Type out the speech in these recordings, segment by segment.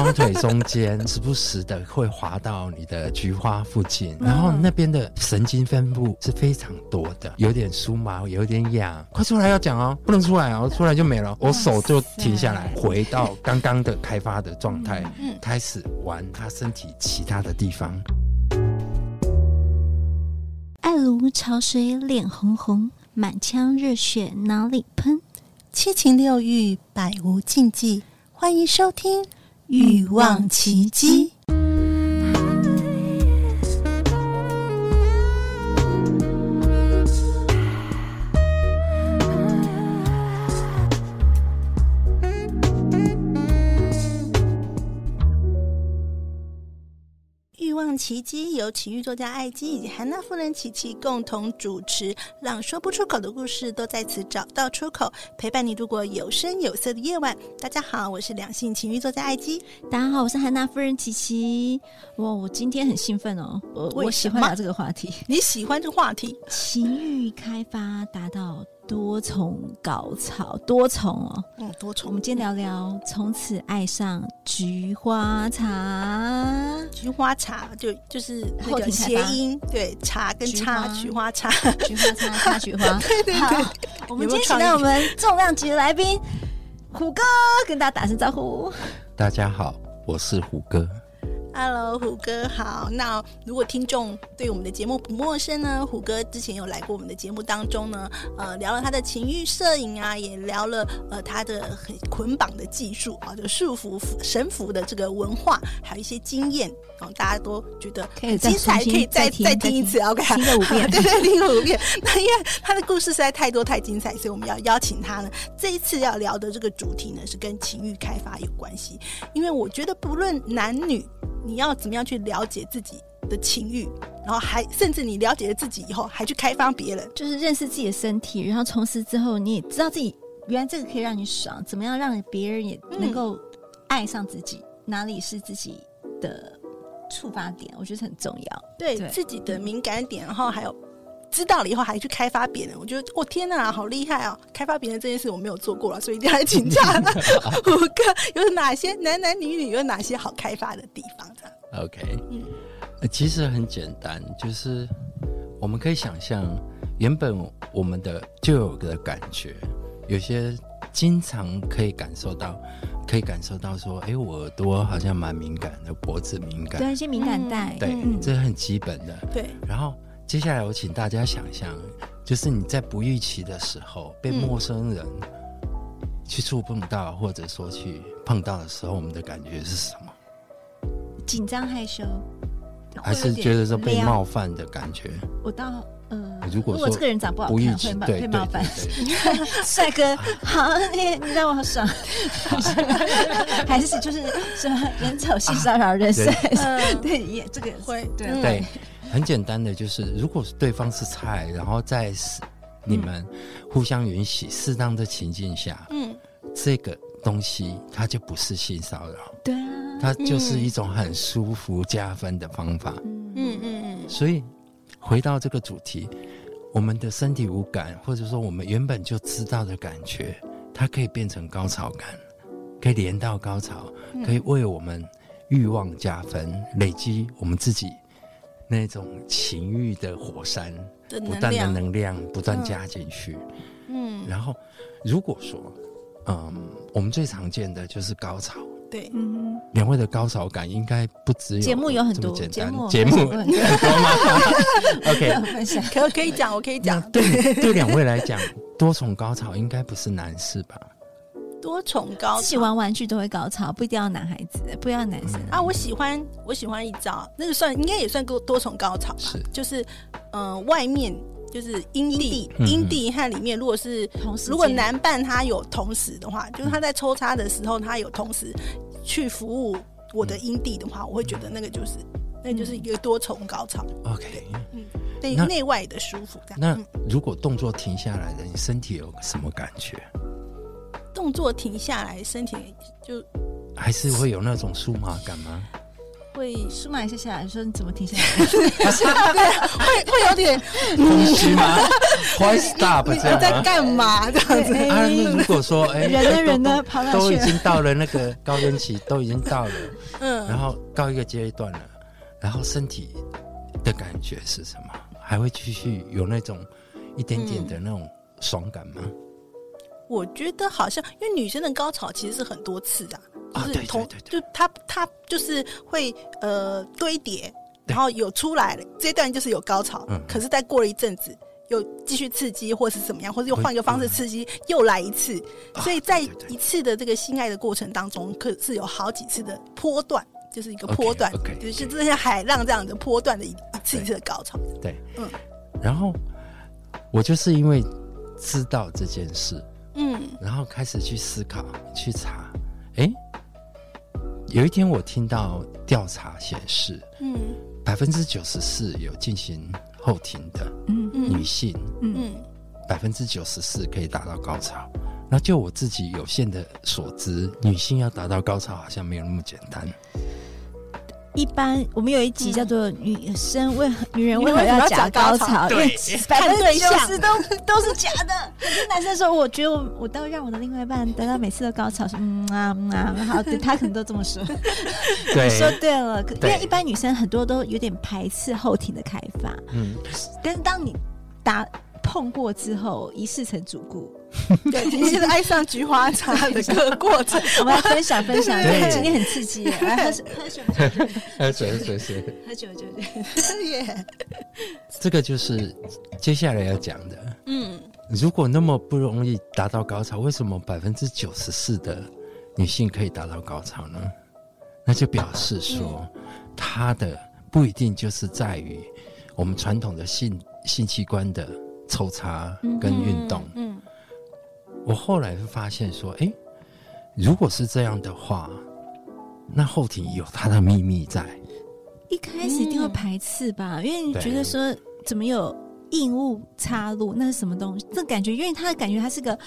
双腿中间，时不时的会滑到你的菊花附近，然后那边的神经分布是非常多的，有点酥麻，有点痒。快出来要讲哦，不能出来哦，出来就没了。我手就停下来，回到刚刚的开发的状态，开始玩他身体其他的地方。爱如潮水，脸红红，满腔热血哪里喷？七情六欲，百无禁忌。欢迎收听《欲望奇迹》。琦姬由情欲作家艾姬以及韩娜夫人琪琪共同主持，让说不出口的故事都在此找到出口，陪伴你度过有声有色的夜晚。大家好，我是两性情欲作家艾姬。大家好，我是韩娜夫人琪琪。哇，我今天很兴奋哦，我我喜欢聊这个话题。你喜欢这个话题？情欲开发达到。多重高潮，多重哦，嗯，多重。我们今天聊聊从此爱上菊花茶。菊花茶就就是那个谐音，对，茶跟插菊花茶，菊花茶插菊花。对对对。好，我们今天请到我们重量级的来宾虎哥，跟大家打声招呼。大家好，我是虎哥。Hello，虎哥好。那如果听众对我们的节目不陌生呢，虎哥之前有来过我们的节目当中呢，呃，聊了他的情欲摄影啊，也聊了呃他的很捆绑的技术啊，就束缚神服的这个文化，还有一些经验啊、呃，大家都觉得很精彩，可以再再听一次，OK，听个五遍，对 对，听个五遍。那因为他的故事实在太多太精彩，所以我们要邀请他呢。这一次要聊的这个主题呢，是跟情欲开发有关系，因为我觉得不论男女。你要怎么样去了解自己的情欲，然后还甚至你了解了自己以后，还去开发别人，就是认识自己的身体，然后从此之后你也知道自己原来这个可以让你爽，怎么样让别人也能够爱上自己，嗯、哪里是自己的触发点，我觉得很重要。对，对自己的敏感点，然后还有。知道了以后还去开发别人，我觉得我、哦、天哪，好厉害哦！开发别人这件事我没有做过了，所以一定要来请教 五哥有哪些男男女女有哪些好开发的地方？OK，嗯，其实很简单，就是我们可以想象，原本我们的就有个感觉，有些经常可以感受到，可以感受到说，哎，我耳朵好像蛮敏感的，脖子敏感，对一些敏感带，对，嗯、这是很基本的，对，然后。接下来，我请大家想象，就是你在不预期的时候被陌生人去触碰到，或者说去碰到的时候，我们的感觉是什么？紧张害羞，还是觉得说被冒犯的感觉？我到嗯，如果说这个人长不好看，会冒对冒犯。帅哥，好，你你让我好爽。还是就是什么人丑性骚扰人帅？对，也这个会对对。很简单的，就是如果对方是菜，然后在你们互相允许、适当的情境下，嗯，这个东西它就不是性骚扰，对啊，它就是一种很舒服加分的方法，嗯嗯嗯。所以回到这个主题，我们的身体无感，或者说我们原本就知道的感觉，它可以变成高潮感，可以连到高潮，可以为我们欲望加分，累积我们自己。那种情欲的火山，不断的能量不断加进去，嗯，然后如果说，嗯，我们最常见的就是高潮，对，嗯，两位的高潮感应该不只有节目有很多简单。节目。很多 吗？OK，可 可以讲，我可以讲，对对，两位来讲，多重高潮应该不是难事吧？多重高潮，自己玩玩具都会高潮，不一定要男孩子，不要男生啊！我喜欢，我喜欢一招，那个算应该也算多多重高潮吧？是，就是，嗯、呃，外面就是阴蒂，阴蒂和里面，如果是同时，如果男伴他有同时的话，就是他在抽插的时候，他有同时去服务我的阴蒂的话，我会觉得那个就是，那就是一个多重高潮。OK，嗯，对，内外的舒服。那如果动作停下来了，你身体有什么感觉？动作停下来，身体就还是会有那种酥麻感吗？会舒马一下下来，说你怎么停下来？会会有点空虚吗？Why stop？你在干嘛？这样子啊？那如果说哎，人呢人呢，跑哪去？都已经到了那个高原期，都已经到了，嗯，然后到一个阶段了，然后身体的感觉是什么？还会继续有那种一点点的那种爽感吗？我觉得好像，因为女生的高潮其实是很多次的，啊，就是同，对对对，就她她就是会呃堆叠，然后有出来了，这段就是有高潮，嗯，可是再过了一阵子又继续刺激，或是怎么样，或者又换一个方式刺激，又来一次，所以在一次的这个性爱的过程当中，可是有好几次的波段，就是一个波段，okay, okay, 就是就像海浪这样的波段的一一次一次的高潮，对，嗯，然后我就是因为知道这件事。嗯，然后开始去思考、去查。哎，有一天我听到调查显示，嗯，百分之九十四有进行后庭的，嗯女性，嗯，百分之九十四可以达到高潮。那就我自己有限的所知，女性要达到高潮好像没有那么简单。一般我们有一集叫做“女生为女人为何要假高潮”，因为百分之九十都都是假的。可是男生说：“我觉得我我都让我的另外一半得到每次的高潮。”说：“嗯啊嗯啊，好，对他可能都这么说。”对，你说对了。因为一般女生很多都有点排斥后庭的开发。嗯，但是当你打碰过之后，一试成主顾。对，你现在爱上菊花茶的个过程，我们来分享分享。对，今天很刺激，来喝水喝水喝水 喝水喝酒酒耶。这个就是接下来要讲的。嗯，如果那么不容易达到高潮，为什么百分之九十四的女性可以达到高潮呢？那就表示说，她的不一定就是在于我们传统的性性器官的抽插跟运动。嗯。我后来就发现说，哎，如果是这样的话，那后庭有它的秘密在。一开始一定会排斥吧，嗯、因为你觉得说怎么有硬物插入，那是什么东西？这感觉，因为它的感觉它是个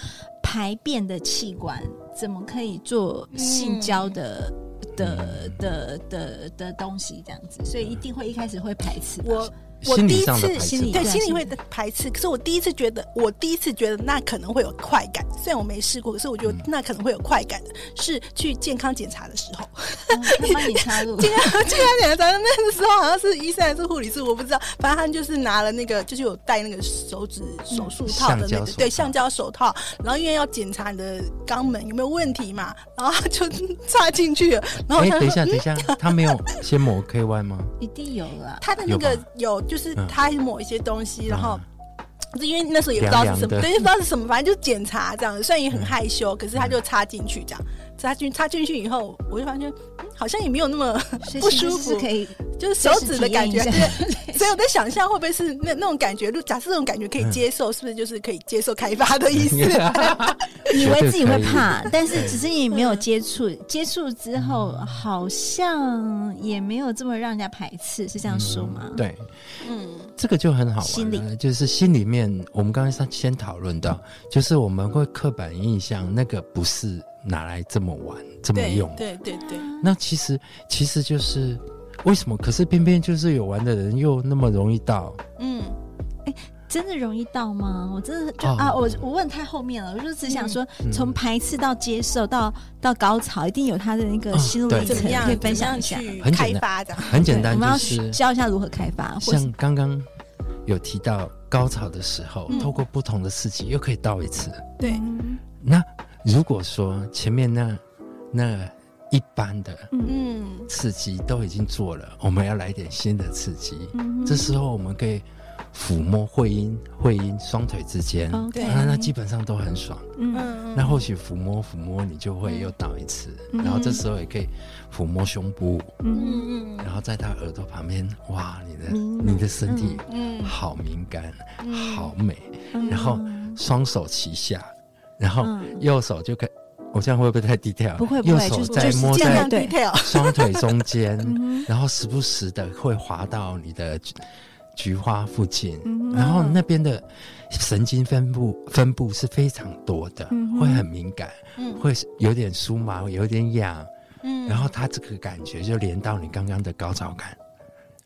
排便的器官，怎么可以做性交的、嗯、的的的的的东西这样子？所以一定会一开始会排斥我。我第一次心里对心里会排斥，可是我第一次觉得，我第一次觉得那可能会有快感。虽然我没试过，可是我觉得那可能会有快感的，是去健康检查的时候，他帮你插入。健康 健康检查那个时候好像是医生还是护理师，我不知道。反正他就是拿了那个，就是有戴那个手指手术套的那个，对，橡胶手套。然后因为要检查你的肛门有没有问题嘛，然后就插进去了。然后哎，等一下，等一下，他没有先抹 KY 吗？一定有了，他的那个有。就是他抹一些东西，嗯、然后，因为那时候也不知道是什么，对，不知道是什么，反正就检查这样子。虽然也很害羞，嗯、可是他就插进去这样。插进插进去以后，我就发现、嗯、好像也没有那么 不舒服，可以就是手指的感觉。对，所以我在想象会不会是那那种感觉？就假设这种感觉可以接受，嗯、是不是就是可以接受开发的意思？以为自己会怕，但是只是你没有接触，接触之后好像也没有这么让人家排斥，是这样说吗？嗯、对，嗯，这个就很好玩了，就是心里面，我们刚才先讨论到，就是我们会刻板印象，那个不是。拿来这么玩，这么用，对对对。那其实其实就是为什么？可是偏偏就是有玩的人又那么容易到。嗯，哎，真的容易到吗？我真的就、哦、啊，我我问太后面了，我就只想说，从、嗯、排斥到接受到到高潮，一定有他的那个心路历程，可以分享一下。很开发的，很简单，我们要就是教一下如何开发。像刚刚有提到高潮的时候，嗯、透过不同的刺激又可以到一次。对，那。如果说前面那那一般的嗯。刺激都已经做了，嗯、我们要来点新的刺激，嗯、这时候我们可以抚摸会阴会阴双腿之间，对、嗯，那基本上都很爽，嗯，那或许抚摸抚摸你就会又倒一次，嗯、然后这时候也可以抚摸胸部，嗯，然后在他耳朵旁边，哇，你的、嗯、你的身体嗯。好敏感，嗯、好美，嗯、然后双手齐下。然后右手就可以，我这样会不会太低调？不会，不会右手在摸在 双腿中间，嗯、然后时不时的会滑到你的菊花附近，嗯、然后那边的神经分布分布是非常多的，嗯、会很敏感，嗯、会有点酥麻，有点痒，嗯，然后它这个感觉就连到你刚刚的高潮感，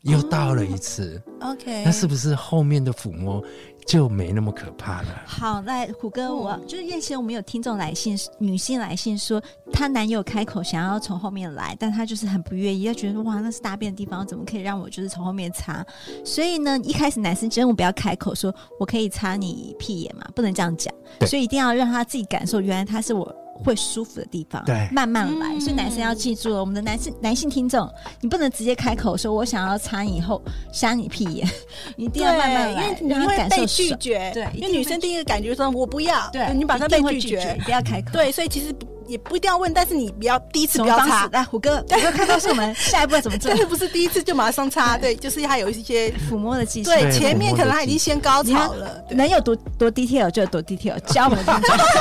又到了一次。哦、OK，那是不是后面的抚摸就没那么可怕了？好，那虎哥，我、嗯、就是燕贤，我们有听众来信，女性来信说，她男友开口想要从后面来，但她就是很不愿意，她觉得哇，那是大便的地方，怎么可以让我就是从后面擦？所以呢，一开始男生真的不要开口说，我可以擦你屁眼嘛，不能这样讲，所以一定要让他自己感受，原来他是我。会舒服的地方，对，慢慢来。嗯、所以男生要记住了，我们的男性男性听众，你不能直接开口说“我想要擦以后扇你屁眼”，你一定要慢慢来，因为你会被拒绝。对，因为女生第一个感觉说“我不要”，对，你把她被拒绝，不要开口。对，所以其实。也不一定要问，但是你不要第一次不要擦。来，虎哥，虎哥看到是我们 下一步要怎么做？但是不是第一次就马上擦？对，就是他有一些抚摸的技巧。对，前面可能他已经先高潮了。能有多多 detail 就有多 detail，教我们。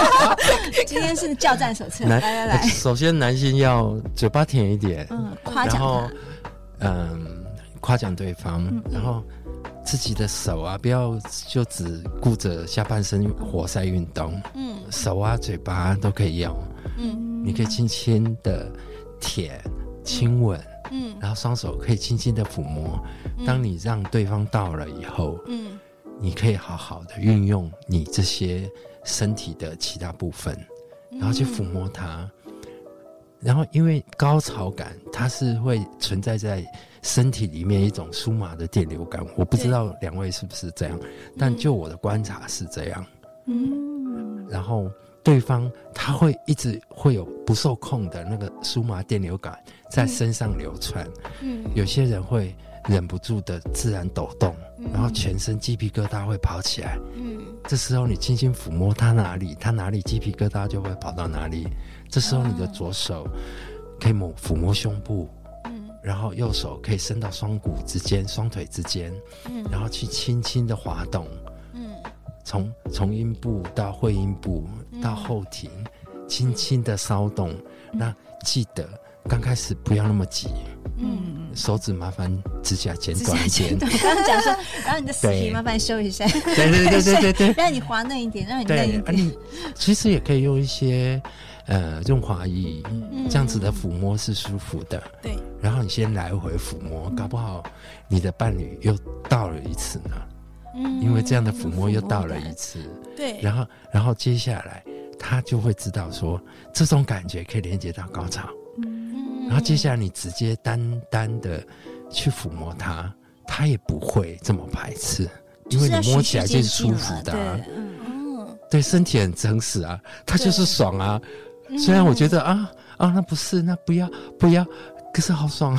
今天是教战手册。来来来，首先男性要嘴巴甜一点，嗯，夸奖，然后嗯，夸奖对方，然后自己的手啊，不要就只顾着下半身活塞运动，嗯，手啊、嘴巴都可以用。嗯，你可以轻轻的舔、亲吻，嗯，然后双手可以轻轻的抚摸。当你让对方到了以后，嗯，你可以好好的运用你这些身体的其他部分，然后去抚摸它。然后，因为高潮感它是会存在在身体里面一种酥麻的电流感，我不知道两位是不是这样，但就我的观察是这样。嗯，然后。对方他会一直会有不受控的那个酥麻电流感在身上流窜，嗯，有些人会忍不住的自然抖动，嗯，然后全身鸡皮疙瘩会跑起来，嗯，这时候你轻轻抚摸他哪里，他哪里鸡皮疙瘩就会跑到哪里。这时候你的左手可以摸抚摸胸部，嗯，然后右手可以伸到双股之间、双腿之间，嗯，然后去轻轻的滑动。从从阴部到会阴部到后庭，轻轻的骚动。那记得刚开始不要那么急。嗯，手指麻烦指甲剪短一点。刚刚讲说，然后你的死皮麻烦修一下。对对对对对对，让你滑嫩一点，让你嫩一点。你其实也可以用一些呃润滑液，这样子的抚摸是舒服的。对。然后你先来回抚摸，搞不好你的伴侣又到了一次呢。因为这样的抚摸又到了一次，对，然后，然后接下来他就会知道说，这种感觉可以连接到高潮，嗯，然后接下来你直接单单的去抚摸他，他也不会这么排斥，因为你摸起来就是舒服的，啊，嗯，对，身体很诚实啊，他就是爽啊，虽然我觉得啊啊，那不是，那不要不要。可是好爽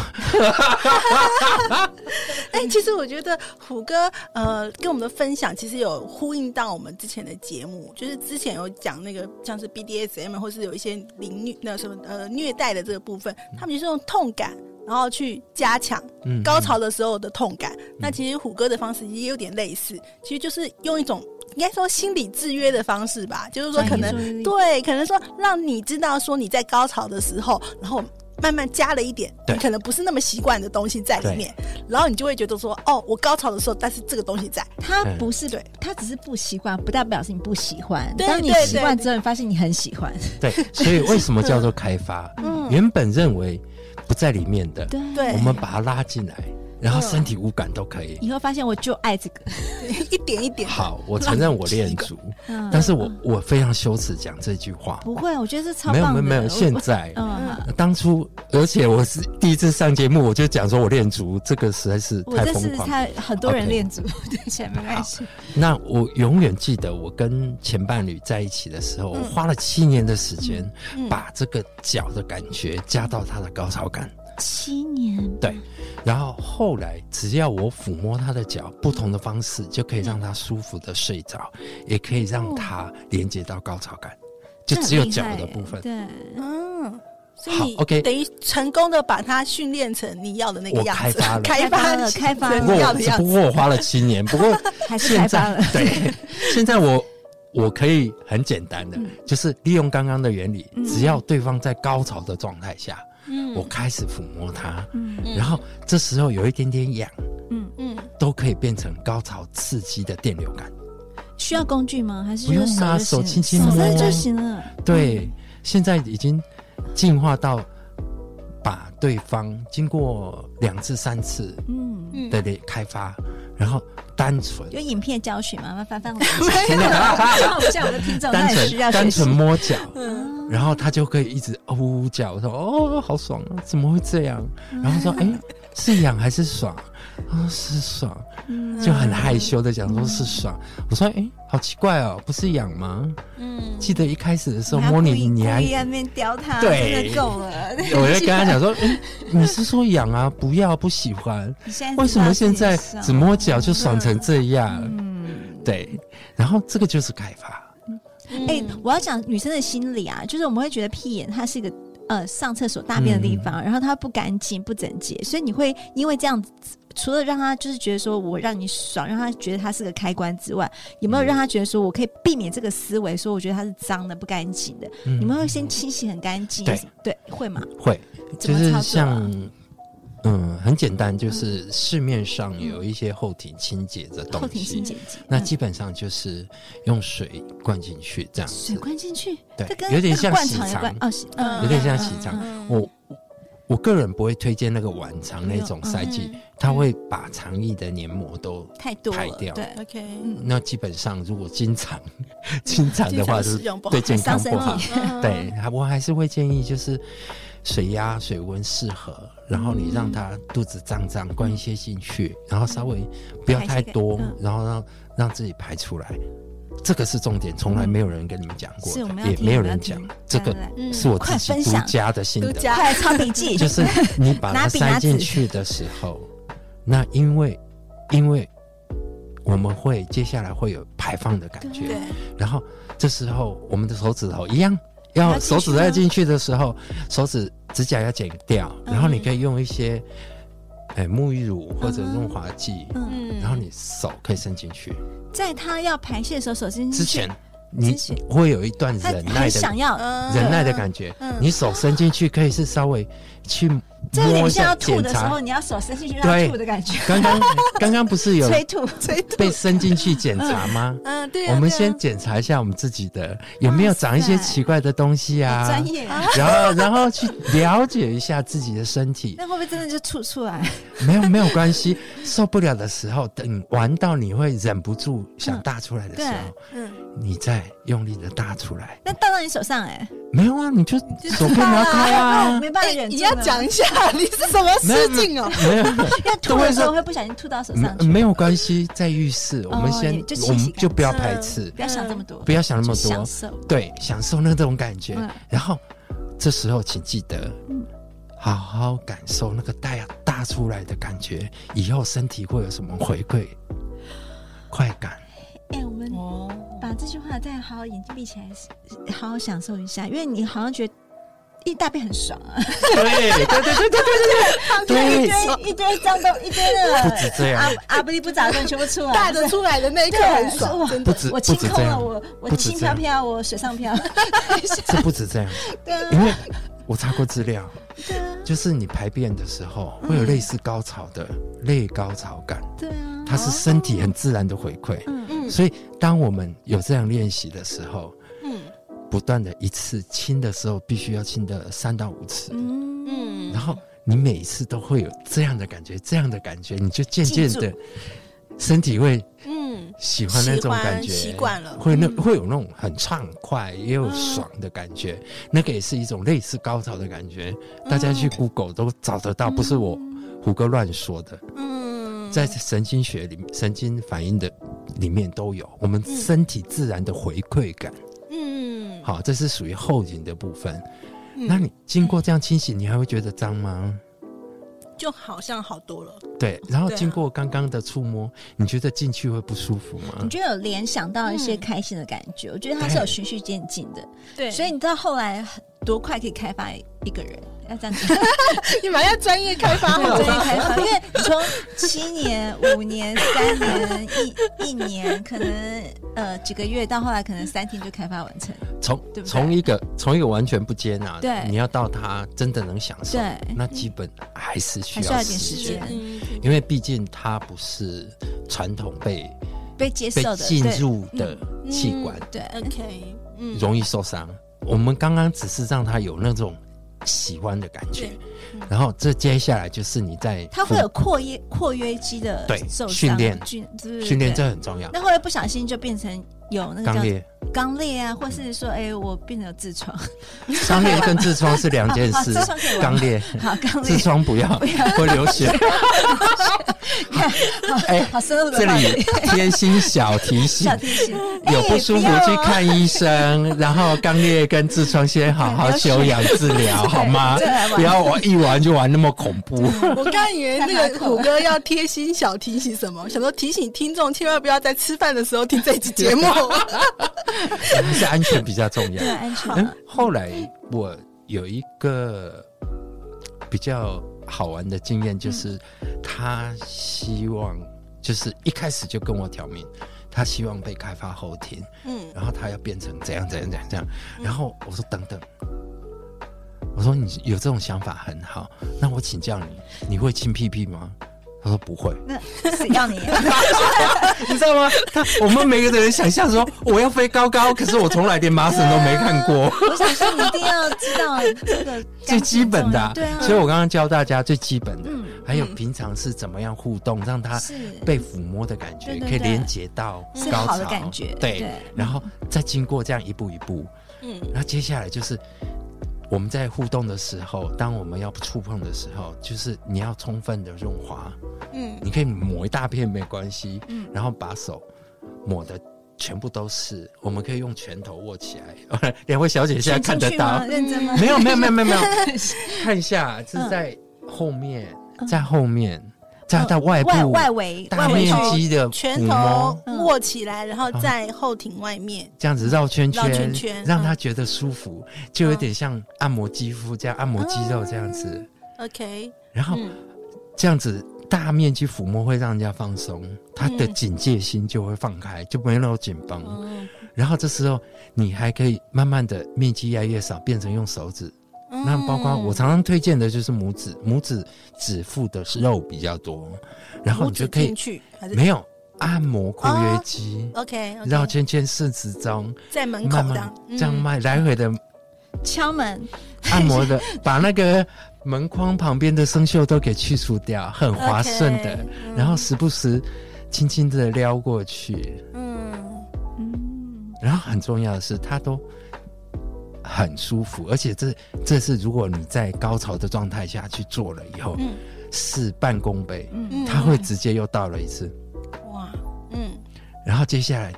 啊！哎，其实我觉得虎哥呃跟我们的分享，其实有呼应到我们之前的节目，就是之前有讲那个像是 BDSM 或是有一些凌虐那什么呃虐待的这个部分，他们就是用痛感，然后去加强高潮的时候的痛感。嗯嗯、那其实虎哥的方式也有点类似，其实就是用一种应该说心理制约的方式吧，就是说可能对，可能说让你知道说你在高潮的时候，然后。慢慢加了一点，你可能不是那么习惯的东西在里面，然后你就会觉得说，哦，我高潮的时候，但是这个东西在，它不是对，它只是不习惯，不代表是你不喜欢。当你习惯之后，你发现你很喜欢。对，所以为什么叫做开发？嗯，原本认为不在里面的，对，我们把它拉进来。然后身体无感都可以。你会发现我就爱这个，一点一点。好，我承认我恋足，但是我我非常羞耻讲这句话。不会，我觉得是超棒。没有没有没有，现在，嗯，当初，而且我是第一次上节目，我就讲说我恋足，这个实在是太疯狂。太很多人恋足，对，前没关系。那我永远记得我跟前伴侣在一起的时候，我花了七年的时间，把这个脚的感觉加到他的高潮感。七年，对，然后后来只要我抚摸他的脚，不同的方式就可以让他舒服的睡着，也可以让他连接到高潮感，就只有脚的部分。对，嗯，所以 OK，等于成功的把它训练成你要的那个样子，开发了，开发了，开发了。不过，不过我花了七年，不过 还是开发了。对，现在我我可以很简单的，就是利用刚刚的原理，只要对方在高潮的状态下。嗯，我开始抚摸它，嗯，然后这时候有一点点痒，嗯。嗯，都可以变成高潮刺激的电流感。需要工具吗？还是不用啊手轻轻摸就行了？对，现在已经进化到把对方经过两次、三次嗯，的开发，然后单纯。有影片教学吗？麻烦翻我们，像我的听众，单纯单纯摸脚，嗯，然后他就可以一直呜呜叫，我说哦，好爽啊，怎么会这样？然后说哎，是痒还是爽？啊，是爽，就很害羞的讲说是爽。我说哎，好奇怪哦，不是痒吗？嗯，记得一开始的时候摸你，你还在那边叼他，对，够了。我就 跟他讲说，哎，你是说痒啊？不要，不喜欢。为什么现在只摸脚就爽成这样？嗯，对。然后这个就是开发。哎，我要讲女生的心理啊，就是我们会觉得屁眼它是一个。呃，上厕所大便的地方，嗯、然后它不干净、不整洁，所以你会因为这样子，除了让他就是觉得说我让你爽，让他觉得他是个开关之外，有没有让他觉得说我可以避免这个思维，说我觉得它是脏的、不干净的？嗯、你们会先清洗很干净，对。对，会吗？会，就是像。嗯，很简单，就是市面上有一些后庭清洁的东西，后庭清洁剂，那基本上就是用水灌进去这样子，水灌进去，对，有点像洗肠，哦，有点像洗肠。我我个人不会推荐那个晚肠那种塞剂，它会把肠液的黏膜都太多排掉。对，OK。那基本上如果经常 经常的话，就是对健康不好。对，我还是会建议就是。水压、水温适合，然后你让它肚子胀胀，灌一些进去，然后稍微不要太多，然后让让自己排出来，这个是重点，从来没有人跟你们讲过，也没有人讲，这个是我自己独家的心得。快抄笔记，就是你把它 塞进去的时候，那因为因为我们会接下来会有排放的感觉，然后这时候我们的手指头一样。要手指要进去的时候，手指指甲要剪掉，然后你可以用一些，哎，沐浴乳或者润滑剂，嗯，然后你手可以伸进去，在他要排泄的时候，手伸进去之前，你会有一段忍耐的想要忍耐的感觉，你手伸进去可以是稍微去。这有点像要吐的时候，你要手伸进去让吐的感觉。刚刚刚刚不是有 催吐催吐被伸进去检查吗？嗯，对。我们先检查一下我们自己的有没有长一些奇怪的东西啊？专业。然后然后去了解一下自己的身体。那会不会真的就吐出来？没有没有关系，受不了的时候，等玩到你会忍不住想大出来的时候，嗯，你再用力的大出来。那倒到你手上哎？没有啊，你就手不拿开啊，没办法忍。你要讲一下。你是什么失禁哦？没有，的时候会不小心吐到手上。没有关系，在浴室，我们先，我们就不要排斥，不要想这么多，不要想那么多，享受，对，享受那种感觉。然后这时候请记得，好好感受那个大大出来的感觉，以后身体会有什么回馈、快感。哎，我们把这句话再好好眼睛闭起来，好好享受一下，因为你好像觉得。一大便很爽啊！对对对对对对 对，一堆一堆脏东一堆的，不止这样，阿阿不力不杂的全部出来，大的出来的那一刻很爽，不止我清空了，我我轻飘飘，我水上漂，这不止这样，对，因为我查过资料，就是你排便的时候会有类似高潮的类高潮感，对啊，它是身体很自然的回馈，嗯嗯，所以当我们有这样练习的时候。不断的一次亲的时候，必须要亲的三到五次，嗯，然后你每一次都会有这样的感觉，这样的感觉，你就渐渐的身体会嗯。喜欢那种感觉，习惯了，会那会有那种很畅快也有爽的感觉，那个也是一种类似高潮的感觉。大家去 Google 都找得到，不是我胡歌乱说的，嗯，在神经学里，神经反应的里面都有，我们身体自然的回馈感。嗯好，这是属于后颈的部分。嗯、那你经过这样清洗，你还会觉得脏吗？就好像好多了。对，然后经过刚刚的触摸，啊、你觉得进去会不舒服吗？你觉得有联想到一些开心的感觉？嗯、我觉得它是有循序渐进的。对，所以你知道后来多快可以开发一个人？要这样子，你们要专业开发，专业开发，因为你从七年、五年、三年、一一年，可能呃几个月到后来，可能三天就开发完成。从从一个从一个完全不接纳，对，你要到他真的能享受，对，那基本还是需要一点时间，因为毕竟它不是传统被被接受的进入的器官，对，OK，嗯。容易受伤。我们刚刚只是让他有那种。喜欢的感觉对。然后这接下来就是你在他会有括约括约肌的对训练训训练，这很重要。那后来不小心就变成有那个叫肛裂，肛裂啊，或是说，哎，我变成痔疮？肛裂跟痔疮是两件 事。肛裂，好，肛裂痔疮不要，会流血。哎，这里贴心小提醒小，提醒，有不舒服哎去看医生，然后肛裂跟痔疮先好好休养治疗，好吗不要玩一玩就玩那么恐怖。我刚以为那个虎哥要贴心小提醒什么，想说提醒听众千万不要在吃饭的时候听这一集节目。还是安全比较重要对。安全嗯，后来我有一个比较好玩的经验，就是他希望，就是一开始就跟我挑明，他希望被开发后庭，嗯然后他要变成怎样怎样怎样怎样，然后我说等等，我说你有这种想法很好，那我请教你，你会亲屁屁吗？他说不会。那谁要你？啊？你知道吗？他我们每个人想象说我要飞高高，可是我从来连麻绳都没看过。我想说，你一定要知道这个最基本的、啊，对啊，所以我刚刚教大家最基本的，嗯。还有平常是怎么样互动，让他是。被抚摸的感觉可以连接到高潮。好的感觉对，对。然后再经过这样一步一步，嗯。然后接下来就是我们在互动的时候，当我们要触碰的时候，就是你要充分的润滑，嗯。你可以抹一大片没关系，嗯。然后把手抹的全部都是，我们可以用拳头握起来。两位小姐现在看得到？认真吗？没有没有没有没有没有，看一下是在后面，在后面，在它外部外外围大面积的拳头握起来，然后在后庭外面这样子绕圈圈，绕圈圈让他觉得舒服，就有点像按摩肌肤这样按摩肌肉这样子。OK，然后嗯这样子大面积抚摸会让人家放松，他的警戒心就会放开，就没那么紧绷。嗯然后这时候你还可以慢慢的面积越来越少，变成用手指。那包括我常常推荐的就是拇指，拇指指腹的肉比较多，然后你就可以去没有按摩括约肌，OK，绕圈圈顺时钟，在门口慢慢这样嗯。来回的敲门，按摩的，把那个门框旁边的生锈都给去除掉，很滑顺的然后时不时轻轻的撩过去，嗯嗯，然后很重要的是，它都很舒服，而且这这是如果你在高潮的状态下去做了以后，嗯。事半功倍，嗯。它会直接又到了一次。哇嗯。然后接下来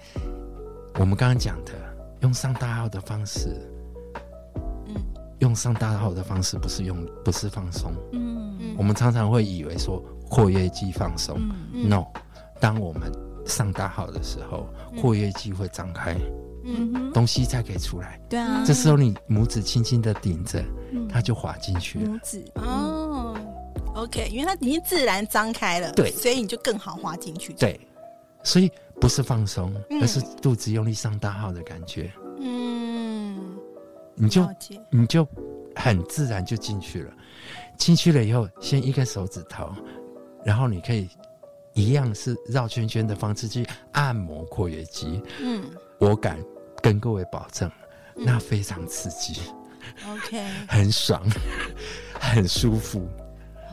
我们刚刚讲的，用上大号的方式，嗯。用上大号的方式不是用不是放松，嗯嗯。我们常常会以为说括约肌放松、嗯嗯。n o 当我们上大号的时候，括约肌会张开，嗯嗯，东西才可以出来。对啊，这时候你拇指轻轻的顶着，嗯。它就滑进去了。拇指。哦，OK，因为它已经自然张开了，对。所以你就更好滑进去。，对，所以不是放松，嗯。而是肚子用力上大号的感觉，嗯，你就，你就很自然就进去了。进去了以后，先一个手指头，然后你可以一样是绕圈圈的方式去按摩括约肌。嗯我敢跟各位保证，嗯那非常刺激，，OK，很爽，很舒服。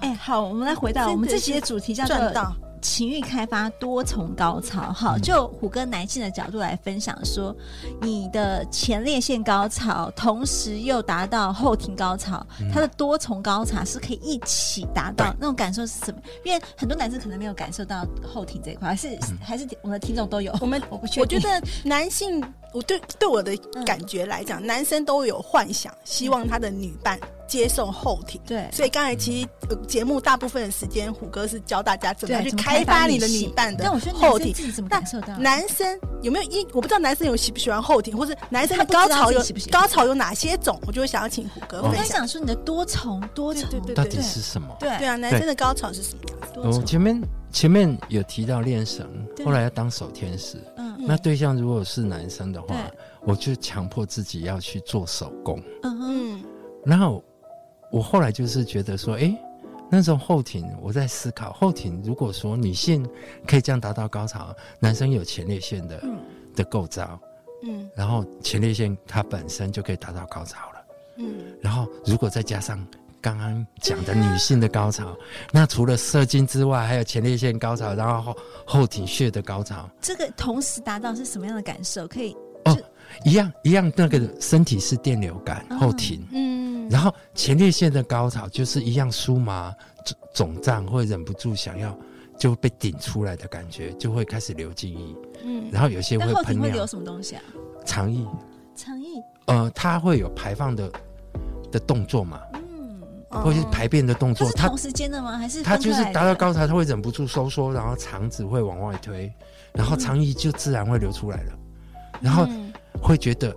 哎，好，我们来回到我们这期的主题叫做赚到，情欲开发多重高潮，好，嗯。就虎哥男性的角度来分享说，你的前列腺高潮，同时又达到后庭高潮，嗯。它的多重高潮是可以一起达到那种感受是什么？因为很多男生可能没有感受到后庭这一块，还是、嗯。还是我们的听众都有。我们 我不确定，我觉得男性，我对对我的感觉来讲，男生都有幻想，希望他的女伴接受后庭。对，所以刚才其实呃节目大部分的时间，虎哥是教大家怎么样去开发你的女伴的但我觉得后庭男生自。己怎么感受到？男生有没有一？我不知道男生有喜不喜欢后庭，或是男生的高潮有喜不喜高潮有哪些种？我就会想要请虎哥哦我在分享。想说你的多重多重，对对对到底是什么？对对啊，男生的高潮是什么样子？多前面前面有提到练绳，对后来要当守天使。嗯那对象如果是男生的话，我就强迫自己要去做手工。嗯哼嗯然后我后来就是觉得说，哎，那种后庭，我在思考后庭，如果说女性可以这样达到高潮，男生有前列腺的、嗯。的构造，嗯。然后前列腺它本身就可以达到高潮了。嗯，然后如果再加上刚刚讲的女性的高潮，那除了射精之外，还有前列腺高潮，然后后后庭穴的高潮，这个同时达到是什么样的感受？可以哦，一样一样，那个身体是电流感，后庭，嗯，然后前列腺的高潮就是一样酥麻肿胀，胀会忍不住想要。就被顶出来的感觉，就会开始流精液，嗯，然后有些会喷尿。会流什么东西啊？肠液。肠液。呃，它会有排放的的动作嘛？嗯，或者是排便的动作。它是同时间的吗？还是它就是达到高潮，它会忍不住收缩，然后肠子会往外推，然后肠液就自然会流出来了，然后会觉得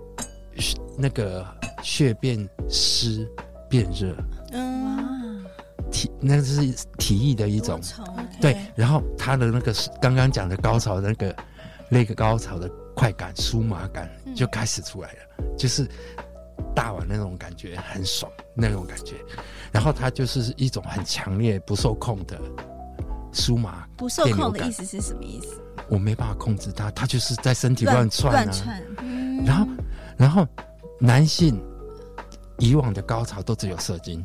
那个血变湿变热。嗯。体那是体液的一种，对，然后他的那个刚刚讲的高潮的那个那个高潮的快感、酥麻感就开始出来了，嗯、就是大碗那种感觉很爽那种感觉，然后它就是一种很强烈不受控的酥麻。不受控的意思是什么意思？我没办法控制它，它就是在身体乱窜啊。乱窜。嗯、然后，然后男性以往的高潮都只有射精。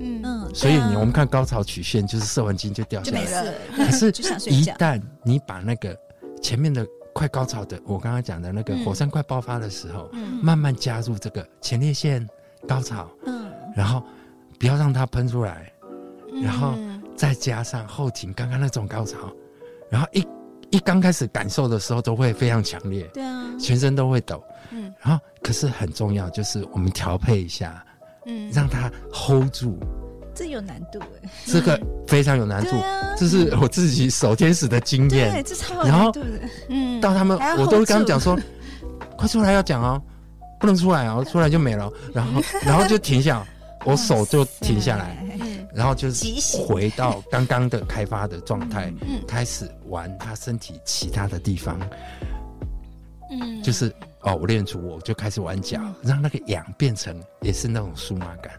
嗯。嗯，所以你我们看高潮曲线，就是射完精就掉下来。了。可是，一旦你把那个前面的快高潮的，我刚刚讲的那个火山快爆发的时候，慢慢加入这个前列腺高潮，嗯，然后不要让它喷出来，然后再加上后庭刚刚那种高潮，然后一一刚开始感受的时候都会非常强烈，对啊，全身都会抖，嗯，然后可是很重要就是我们调配一下。嗯，让他 hold 住，这有难度哎，这个非常有难度，这是我自己守天使的经验。对，这超有难度的。嗯，到他们，我都跟他们讲说，快出来要讲哦，不能出来哦，出来就没了。然后，然后就停下，我手就停下来，然后就是回到刚刚的开发的状态，开始玩他身体其他的地方。嗯，就是。哦，我练出我就开始玩脚，让那个痒变成也是那种酥麻感，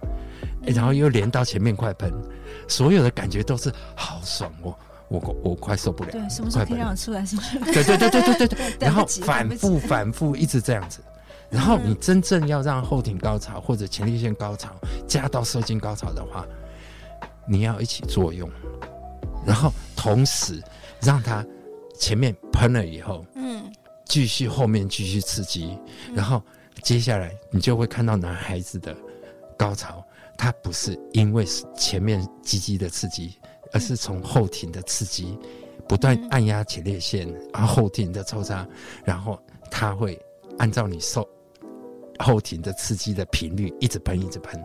欸，然后又连到前面快喷，所有的感觉都是好爽，哦我我快受不了。对，什么时候可以让我出来？是吗？对对对对对对 对。然后反复反复一直这样子，然后你真正要让后庭高潮或者前列腺高潮加到射精高潮的话，你要一起作用，然后同时让它前面喷了以后，嗯。继续后面继续刺激，然后接下来你就会看到男孩子的高潮，他不是因为前面积极的刺激，而是从后庭的刺激不断按压前列腺，然后后庭的抽插，然后他会按照你受后庭的刺激的频率一直喷一直喷，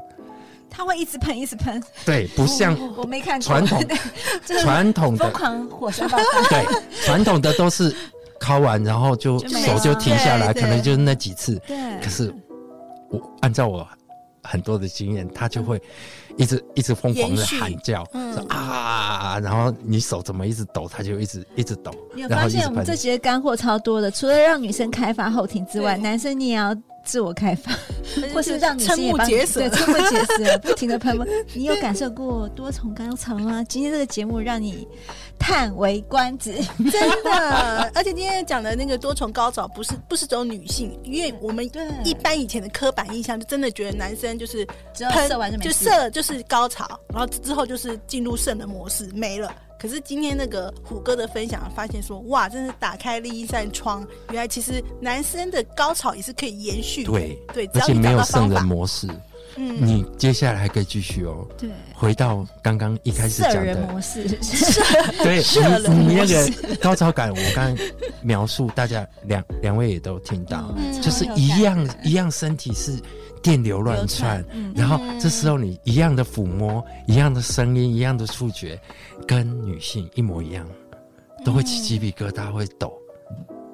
他会一直喷一直喷，对，不像我没看传统 传统的疯狂火山爆发，对，传统的都是。敲完，然后就手就停下来，可能就是那几次。对。可是我按照我很多的经验，他就会一直一直疯狂的喊叫，说啊，然后你手怎么一直抖，他就一直一直抖。你有发现我们这节干货超多的？除了让女生开发后庭之外，男生你也要自我开发，或是让女生也帮你，对，瞠目结舌，不停的喷。你有感受过多重高潮吗？今天这个节目让你。叹为观止，真的。而且今天讲的那个多重高潮，不是不是只有女性，因为我们一般以前的刻板印象，就真的觉得男生就是喷射完就没就射就是高潮，然后之后就是进入肾的模式没了。可是今天那个虎哥的分享，发现说哇，真是打开了一扇窗，原来其实男生的高潮也是可以延续的。对对，而且没有圣人模式。嗯，你接下来还可以继续哦。对，回到刚刚一开始讲的模式，对，你你那个高潮感，我刚刚描述，大家两两位也都听到，就是一样一样，身体是电流乱窜，然后这时候你一样的抚摸，一样的声音，一样的触觉，跟女性一模一样，都会起鸡皮疙瘩，会抖。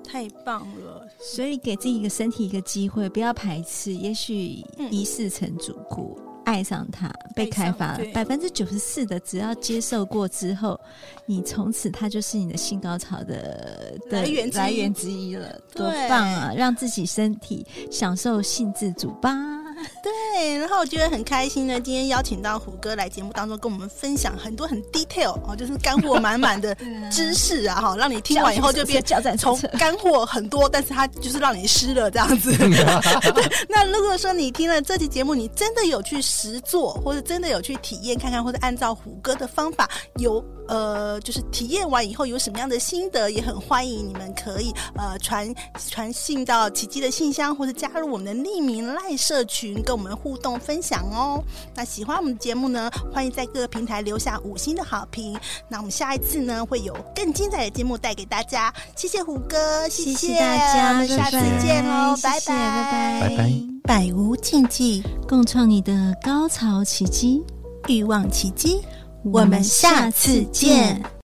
太棒了！所以给自己一个身体一个机会，不要排斥。也许一世成主顾，嗯、爱上它，被开发了百分之九十四的，只要接受过之后，你从此它就是你的性高潮的来源来源之一了。多棒啊！让自己身体享受性自主吧。对，然后我觉得很开心呢，今天邀请到虎哥来节目当中跟我们分享很多很 detail 哦，就是干货满满的 知识啊，哈，让你听完以后就变从干货很多，但是它就是让你湿了这样子。对，那如果说你听了这期节目，你真的有去实做，或者真的有去体验看看，或者按照虎哥的方法有。呃，就是体验完以后有什么样的心得，也很欢迎你们可以呃传传信到奇迹的信箱，或者加入我们的匿名赖社群，跟我们互动分享哦。那喜欢我们的节目呢，欢迎在各个平台留下五星的好评。那我们下一次呢，会有更精彩的节目带给大家。谢谢胡哥，谢谢，谢谢大家，我们下次见哦，拜拜，拜拜，拜拜，百无禁忌，共创你的高潮奇迹，欲望奇迹。我们下次见。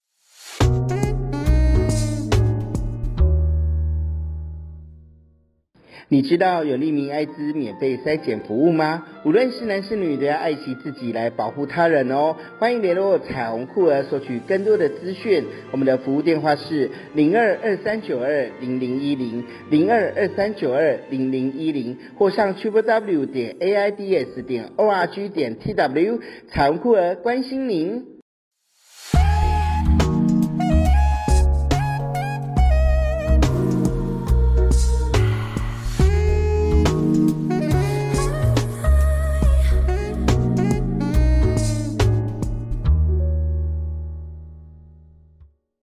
你知道有利民艾滋免费筛检服务吗？无论是男是女，都要爱惜自己来保护他人哦。欢迎联络彩虹酷儿索取更多的资讯。我们的服务电话是零二二三九二零零一零零二二三九二零零一零，或上 triple w 点 aids 点 org 点 tw。彩虹酷儿关心您。